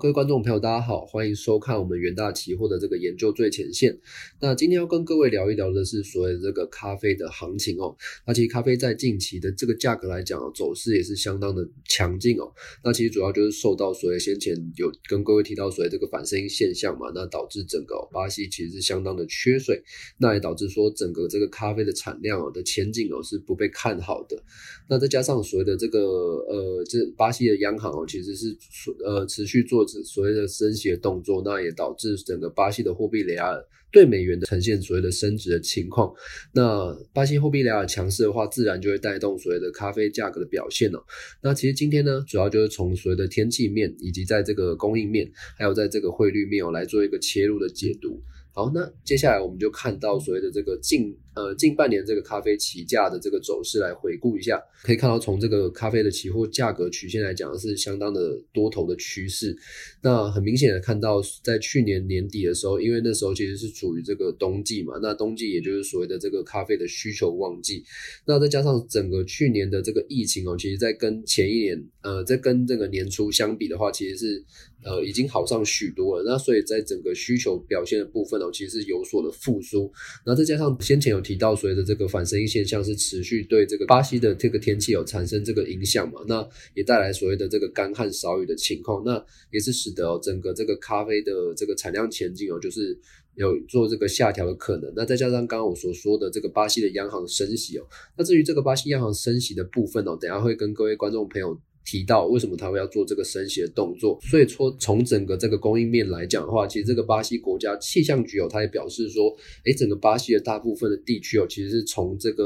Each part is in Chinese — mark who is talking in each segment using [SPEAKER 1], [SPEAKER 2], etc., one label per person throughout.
[SPEAKER 1] 各位观众朋友，大家好，欢迎收看我们元大期货的这个研究最前线。那今天要跟各位聊一聊的是所谓的这个咖啡的行情哦。那其实咖啡在近期的这个价格来讲哦，走势也是相当的强劲哦。那其实主要就是受到所谓先前有跟各位提到所谓这个反声音现象嘛，那导致整个巴西其实是相当的缺水，那也导致说整个这个咖啡的产量哦的前景哦是不被看好的。那再加上所谓的这个呃，这巴西的央行哦，其实是呃持续。做所谓的升息的动作，那也导致整个巴西的货币雷亚尔对美元的呈现所谓的升值的情况。那巴西货币雷亚尔强势的话，自然就会带动所谓的咖啡价格的表现了。那其实今天呢，主要就是从所谓的天气面，以及在这个供应面，还有在这个汇率面哦，来做一个切入的解读。好，那接下来我们就看到所谓的这个近呃近半年这个咖啡起价的这个走势来回顾一下，可以看到从这个咖啡的期货价格曲线来讲是相当的多头的趋势。那很明显的看到，在去年年底的时候，因为那时候其实是处于这个冬季嘛，那冬季也就是所谓的这个咖啡的需求旺季。那再加上整个去年的这个疫情哦，其实在跟前一年呃在跟这个年初相比的话，其实是呃已经好上许多了。那所以在整个需求表现的部分哦。其实是有所的复苏，那再加上先前有提到，所谓的这个反声音现象是持续对这个巴西的这个天气有产生这个影响嘛？那也带来所谓的这个干旱少雨的情况，那也是使得整个这个咖啡的这个产量前景哦，就是有做这个下调的可能。那再加上刚刚我所说的这个巴西的央行升息哦，那至于这个巴西央行升息的部分哦，等下会跟各位观众朋友。提到为什么他会要做这个升息的动作，所以说从整个这个供应面来讲的话，其实这个巴西国家气象局哦，他也表示说，诶，整个巴西的大部分的地区哦，其实是从这个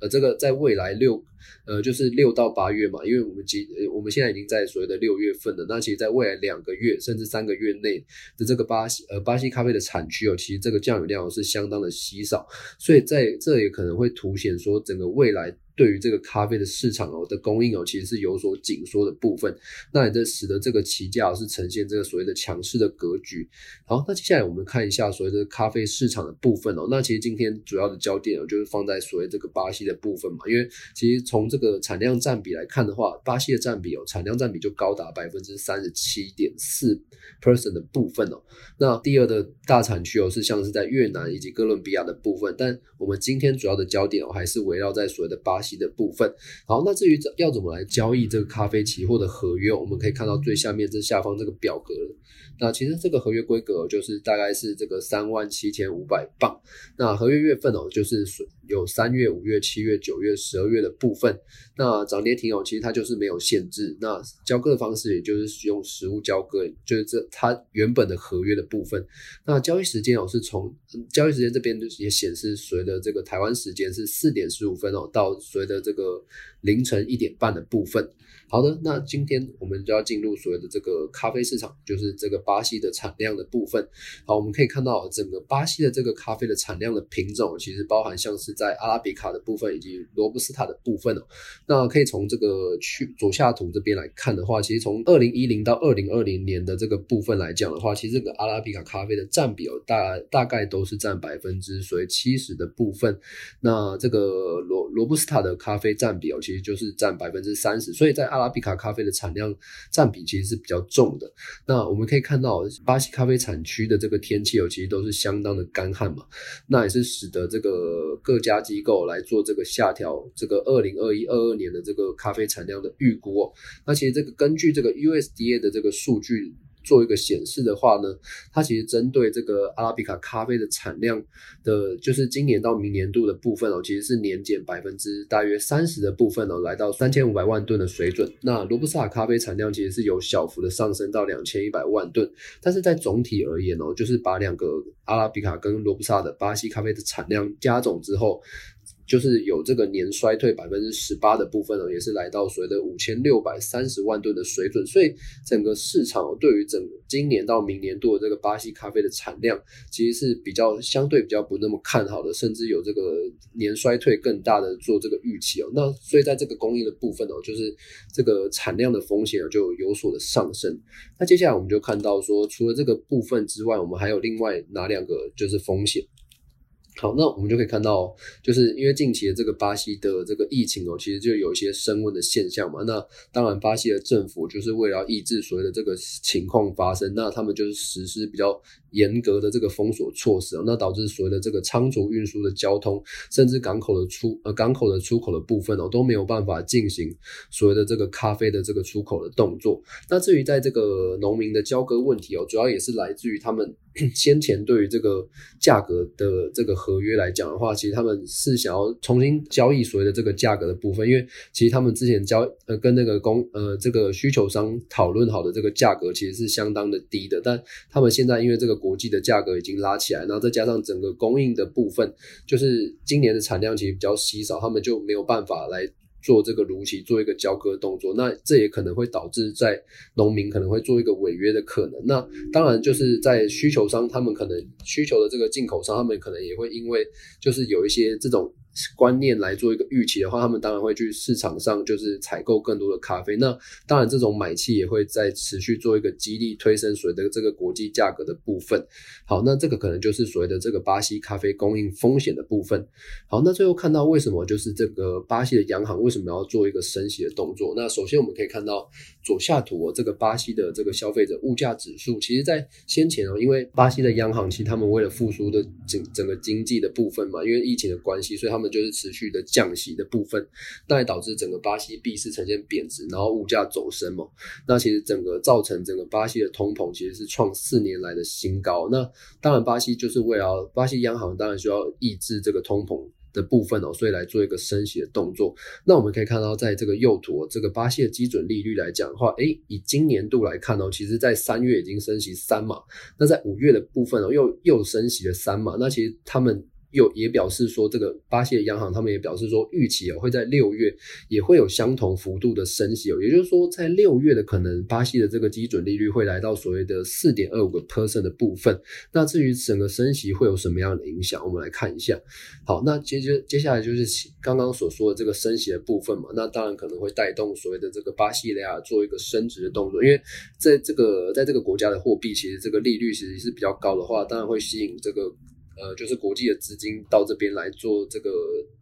[SPEAKER 1] 呃这个在未来六呃就是六到八月嘛，因为我们今我们现在已经在所谓的六月份了，那其实在未来两个月甚至三个月内的这个巴西呃巴西咖啡的产区哦，其实这个降雨量是相当的稀少，所以在这也可能会凸显说整个未来。对于这个咖啡的市场哦的供应哦，其实是有所紧缩的部分，那也在使得这个期价是呈现这个所谓的强势的格局。好，那接下来我们看一下所谓的咖啡市场的部分哦。那其实今天主要的焦点哦，就是放在所谓这个巴西的部分嘛，因为其实从从这个产量占比来看的话，巴西的占比哦，产量占比就高达百分之三十七点四 percent 的部分哦。那第二的大产区哦，是像是在越南以及哥伦比亚的部分，但我们今天主要的焦点哦，还是围绕在所谓的巴西。的部分，好，那至于要怎么来交易这个咖啡期货的合约，我们可以看到最下面这下方这个表格。那其实这个合约规格就是大概是这个三万七千五百磅。那合约月份哦，就是有三月、五月、七月、九月、十二月的部分。那涨跌停哦，其实它就是没有限制。那交割的方式也就是用实物交割，就是这它原本的合约的部分。那交易时间哦，是从交易时间这边也显示，随着这个台湾时间是四点十五分哦，到随着这个凌晨一点半的部分。好的，那今天我们就要进入所谓的这个咖啡市场，就是这个巴西的产量的部分。好，我们可以看到整个巴西的这个咖啡的产量的品种，其实包含像是在阿拉比卡的部分以及罗布斯塔的部分哦。那可以从这个去左下图这边来看的话，其实从二零一零到二零二零年的这个部分来讲的话，其实这个阿拉比卡咖啡的占比哦，大大概都是占百分之所谓七十的部分。那这个罗罗布斯塔的咖啡占比哦，其实就是占百分之三十。所以在阿拉比卡咖啡的产量占比其实是比较重的。那我们可以看到，巴西咖啡产区的这个天气哦，其实都是相当的干旱嘛。那也是使得这个各家机构来做这个下调这个二零二一、二二年的这个咖啡产量的预估哦。那其实这个根据这个 USDA 的这个数据。做一个显示的话呢，它其实针对这个阿拉比卡咖啡的产量的，就是今年到明年度的部分哦，其实是年减百分之大约三十的部分哦，来到三千五百万吨的水准。那罗布斯塔咖啡产量其实是有小幅的上升到两千一百万吨，但是在总体而言哦，就是把两个阿拉比卡跟罗布斯塔的巴西咖啡的产量加总之后。就是有这个年衰退百分之十八的部分呢，也是来到所谓的五千六百三十万吨的水准，所以整个市场对于整今年到明年度的这个巴西咖啡的产量，其实是比较相对比较不那么看好的，甚至有这个年衰退更大的做这个预期哦。那所以在这个供应的部分哦，就是这个产量的风险就有所的上升。那接下来我们就看到说，除了这个部分之外，我们还有另外哪两个就是风险？好，那我们就可以看到，就是因为近期的这个巴西的这个疫情哦，其实就有一些升温的现象嘛。那当然，巴西的政府就是为了抑制所谓的这个情况发生，那他们就是实施比较严格的这个封锁措施哦，那导致所谓的这个仓储运输的交通，甚至港口的出呃港口的出口的部分哦，都没有办法进行所谓的这个咖啡的这个出口的动作。那至于在这个农民的交割问题哦，主要也是来自于他们。先前对于这个价格的这个合约来讲的话，其实他们是想要重新交易所谓的这个价格的部分，因为其实他们之前交呃跟那个供呃这个需求商讨论好的这个价格其实是相当的低的，但他们现在因为这个国际的价格已经拉起来，然后再加上整个供应的部分，就是今年的产量其实比较稀少，他们就没有办法来。做这个如期做一个交割动作，那这也可能会导致在农民可能会做一个违约的可能。那当然就是在需求商，他们可能需求的这个进口商，他们可能也会因为就是有一些这种。观念来做一个预期的话，他们当然会去市场上就是采购更多的咖啡。那当然，这种买气也会在持续做一个激励推升所谓的这个国际价格的部分。好，那这个可能就是所谓的这个巴西咖啡供应风险的部分。好，那最后看到为什么就是这个巴西的央行为什么要做一个升息的动作？那首先我们可以看到左下图，这个巴西的这个消费者物价指数，其实在先前哦，因为巴西的央行其实他们为了复苏的整整个经济的部分嘛，因为疫情的关系，所以他们就是持续的降息的部分，那也导致整个巴西币是呈现贬值，然后物价走升嘛。那其实整个造成整个巴西的通膨其实是创四年来的新高。那当然，巴西就是为了巴西央行当然需要抑制这个通膨的部分哦，所以来做一个升息的动作。那我们可以看到，在这个右图，这个巴西的基准利率来讲的话，诶，以今年度来看哦，其实在三月已经升息三码，那在五月的部分哦，又又升息了三码。那其实他们。又也表示说，这个巴西的央行他们也表示说，预期哦会在六月也会有相同幅度的升息哦，也就是说，在六月的可能巴西的这个基准利率会来到所谓的四点二五个 percent 的部分。那至于整个升息会有什么样的影响，我们来看一下。好，那接接接下来就是刚刚所说的这个升息的部分嘛，那当然可能会带动所谓的这个巴西雷亚做一个升值的动作，因为在这个在这个国家的货币其实这个利率其实是比较高的话，当然会吸引这个。呃，就是国际的资金到这边来做这个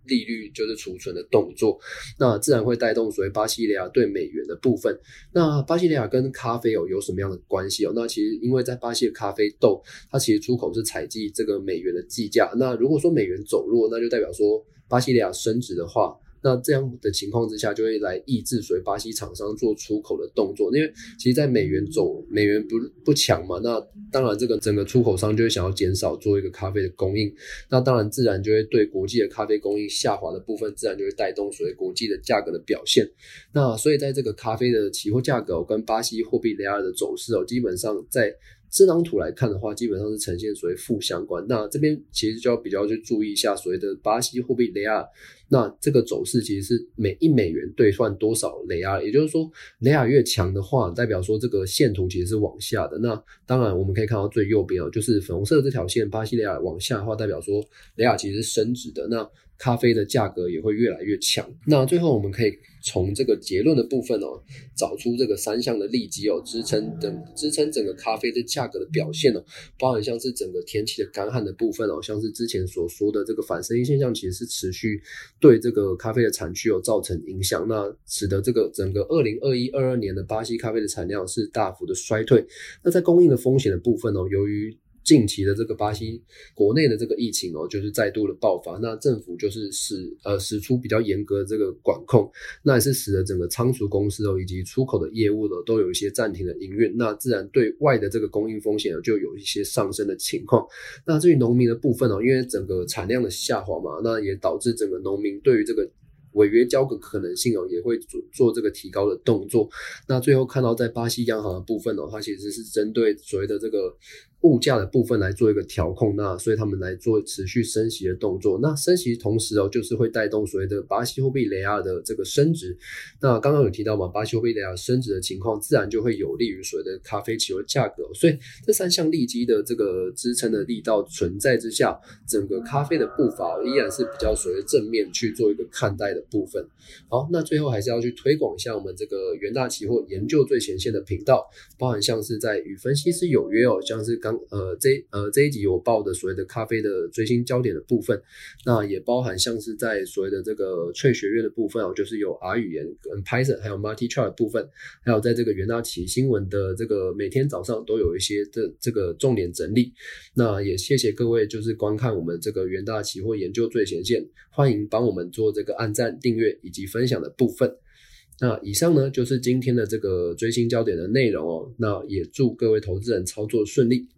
[SPEAKER 1] 利率就是储存的动作，那自然会带动所谓巴西利亚对美元的部分。那巴西利亚跟咖啡哦有什么样的关系哦？那其实因为在巴西的咖啡豆，它其实出口是采集这个美元的计价。那如果说美元走弱，那就代表说巴西利亚升值的话。那这样的情况之下，就会来抑制所谓巴西厂商做出口的动作，因为其实，在美元走美元不不强嘛，那当然这个整个出口商就会想要减少做一个咖啡的供应，那当然自然就会对国际的咖啡供应下滑的部分，自然就会带动所谓国际的价格的表现。那所以在这个咖啡的期货价格跟巴西货币雷亚的走势哦，基本上在。这张图来看的话，基本上是呈现所谓负相关。那这边其实就要比较去注意一下所谓的巴西货币雷亚，那这个走势其实是每一美元兑换多少雷亚，也就是说雷亚越强的话，代表说这个线图其实是往下的。那当然我们可以看到最右边哦，就是粉红色这条线，巴西雷亚往下的话，代表说雷亚其实是升值的。那咖啡的价格也会越来越强。那最后我们可以从这个结论的部分哦，找出这个三项的利基哦，支撑等支撑整个咖啡的价格的表现哦，包含像是整个天气的干旱的部分哦，像是之前所说的这个反声音现象，其实是持续对这个咖啡的产区有造成影响，那使得这个整个二零二一二二年的巴西咖啡的产量是大幅的衰退。那在供应的风险的部分哦，由于近期的这个巴西国内的这个疫情哦，就是再度的爆发，那政府就是使呃使出比较严格的这个管控，那也是使得整个仓储公司哦以及出口的业务呢都有一些暂停的营运，那自然对外的这个供应风险呢就有一些上升的情况。那至于农民的部分哦，因为整个产量的下滑嘛，那也导致整个农民对于这个。违约交割可能性哦，也会做做这个提高的动作。那最后看到在巴西央行的部分哦，它其实是针对所谓的这个物价的部分来做一个调控。那所以他们来做持续升息的动作。那升息同时哦，就是会带动所谓的巴西货币雷亚的这个升值。那刚刚有提到嘛，巴西货币雷亚升值的情况，自然就会有利于所谓的咖啡期货价格。所以这三项利基的这个支撑的力道存在之下，整个咖啡的步伐依然是比较所谓正面去做一个看待的。部分好，那最后还是要去推广一下我们这个元大期货研究最前线的频道，包含像是在与分析师有约哦，像是刚呃，这呃这一集我报的所谓的咖啡的追星焦点的部分，那也包含像是在所谓的这个翠学院的部分哦，就是有 R 语言跟 Python 还有 Multi Chart 的部分，还有在这个元大旗新闻的这个每天早上都有一些这这个重点整理。那也谢谢各位就是观看我们这个元大期货研究最前线，欢迎帮我们做这个按赞、订阅以及分享的部分。那以上呢就是今天的这个追星焦点的内容哦。那也祝各位投资人操作顺利。